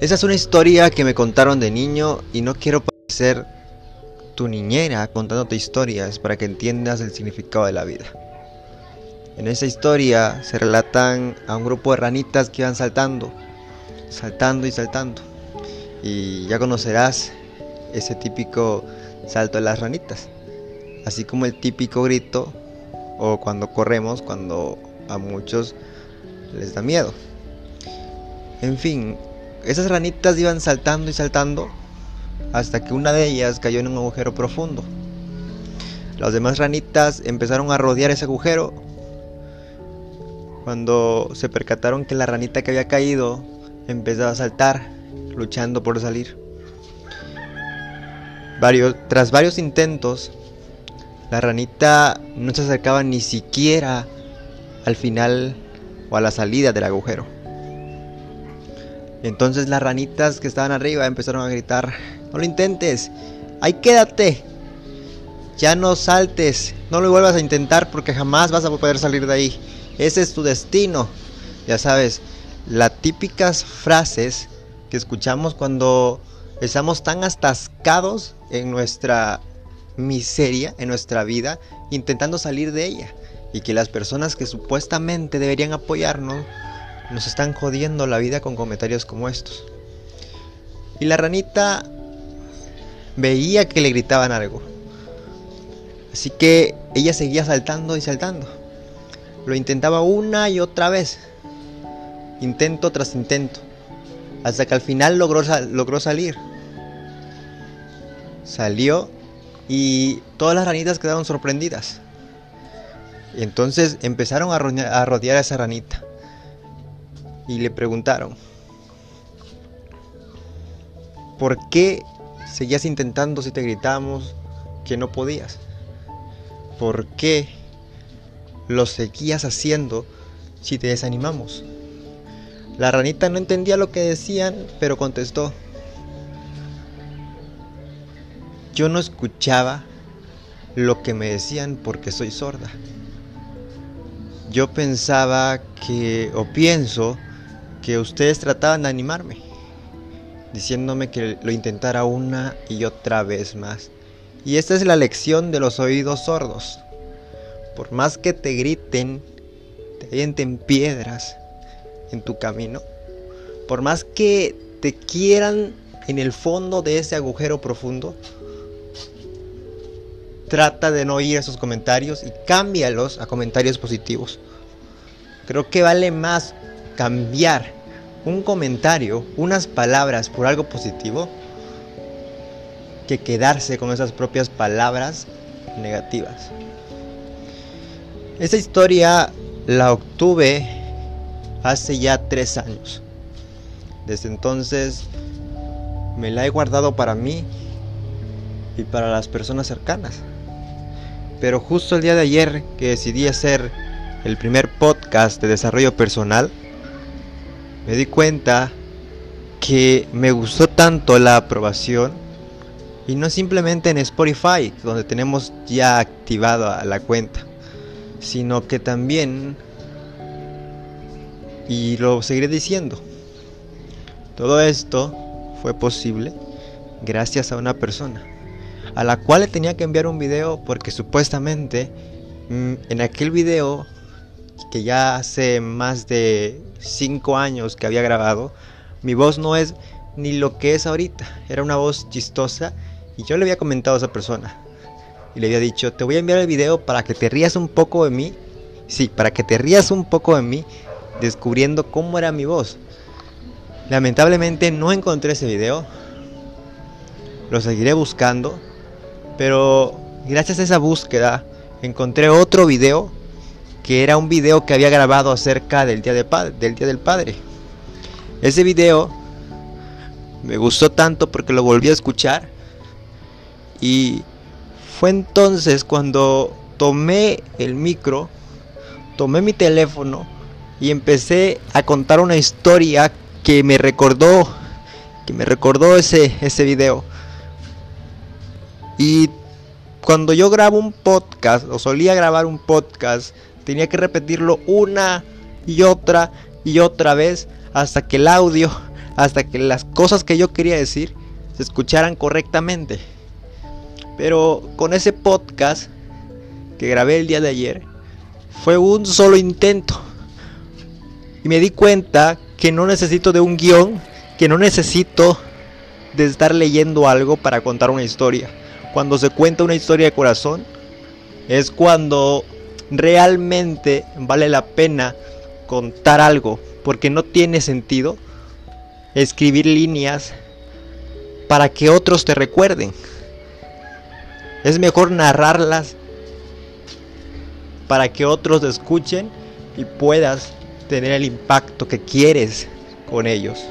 Esa es una historia que me contaron de niño y no quiero parecer tu niñera contándote historias para que entiendas el significado de la vida. En esa historia se relatan a un grupo de ranitas que iban saltando, saltando y saltando. Y ya conocerás ese típico salto de las ranitas, así como el típico grito o cuando corremos cuando a muchos les da miedo. En fin, esas ranitas iban saltando y saltando hasta que una de ellas cayó en un agujero profundo. Las demás ranitas empezaron a rodear ese agujero. Cuando se percataron que la ranita que había caído empezaba a saltar, luchando por salir. tras varios intentos, la ranita no se acercaba ni siquiera al final o a la salida del agujero. Entonces las ranitas que estaban arriba empezaron a gritar, no lo intentes, ahí quédate, ya no saltes, no lo vuelvas a intentar porque jamás vas a poder salir de ahí, ese es tu destino. Ya sabes, las típicas frases que escuchamos cuando estamos tan atascados en nuestra miseria, en nuestra vida, intentando salir de ella. Y que las personas que supuestamente deberían apoyarnos nos están jodiendo la vida con comentarios como estos. Y la ranita veía que le gritaban algo. Así que ella seguía saltando y saltando. Lo intentaba una y otra vez. Intento tras intento. Hasta que al final logró, logró salir. Salió y todas las ranitas quedaron sorprendidas. Y entonces empezaron a rodear a esa ranita y le preguntaron, ¿por qué seguías intentando si te gritamos que no podías? ¿Por qué lo seguías haciendo si te desanimamos? La ranita no entendía lo que decían, pero contestó, yo no escuchaba lo que me decían porque soy sorda. Yo pensaba que, o pienso, que ustedes trataban de animarme, diciéndome que lo intentara una y otra vez más. Y esta es la lección de los oídos sordos. Por más que te griten, te avienten piedras en tu camino, por más que te quieran en el fondo de ese agujero profundo, trata de no oír esos comentarios y cámbialos a comentarios positivos. Creo que vale más cambiar un comentario, unas palabras por algo positivo, que quedarse con esas propias palabras negativas. Esta historia la obtuve hace ya tres años. Desde entonces me la he guardado para mí y para las personas cercanas. Pero justo el día de ayer que decidí hacer el primer podcast de desarrollo personal, me di cuenta que me gustó tanto la aprobación y no simplemente en Spotify, donde tenemos ya activada la cuenta, sino que también, y lo seguiré diciendo, todo esto fue posible gracias a una persona, a la cual le tenía que enviar un video porque supuestamente mm, en aquel video que ya hace más de 5 años que había grabado, mi voz no es ni lo que es ahorita. Era una voz chistosa y yo le había comentado a esa persona. Y le había dicho, te voy a enviar el video para que te rías un poco de mí. Sí, para que te rías un poco de mí descubriendo cómo era mi voz. Lamentablemente no encontré ese video. Lo seguiré buscando. Pero gracias a esa búsqueda encontré otro video que era un video que había grabado acerca del Día, del, día del Padre. Ese video me gustó tanto porque lo volví a escuchar y fue entonces cuando tomé el micro, tomé mi teléfono y empecé a contar una historia que me recordó, que me recordó ese, ese video. Y cuando yo grabo un podcast, o solía grabar un podcast, tenía que repetirlo una y otra y otra vez hasta que el audio hasta que las cosas que yo quería decir se escucharan correctamente. Pero con ese podcast que grabé el día de ayer, fue un solo intento. Y me di cuenta que no necesito de un guion, que no necesito de estar leyendo algo para contar una historia. Cuando se cuenta una historia de corazón, es cuando realmente vale la pena contar algo, porque no tiene sentido escribir líneas para que otros te recuerden. Es mejor narrarlas para que otros escuchen y puedas tener el impacto que quieres con ellos.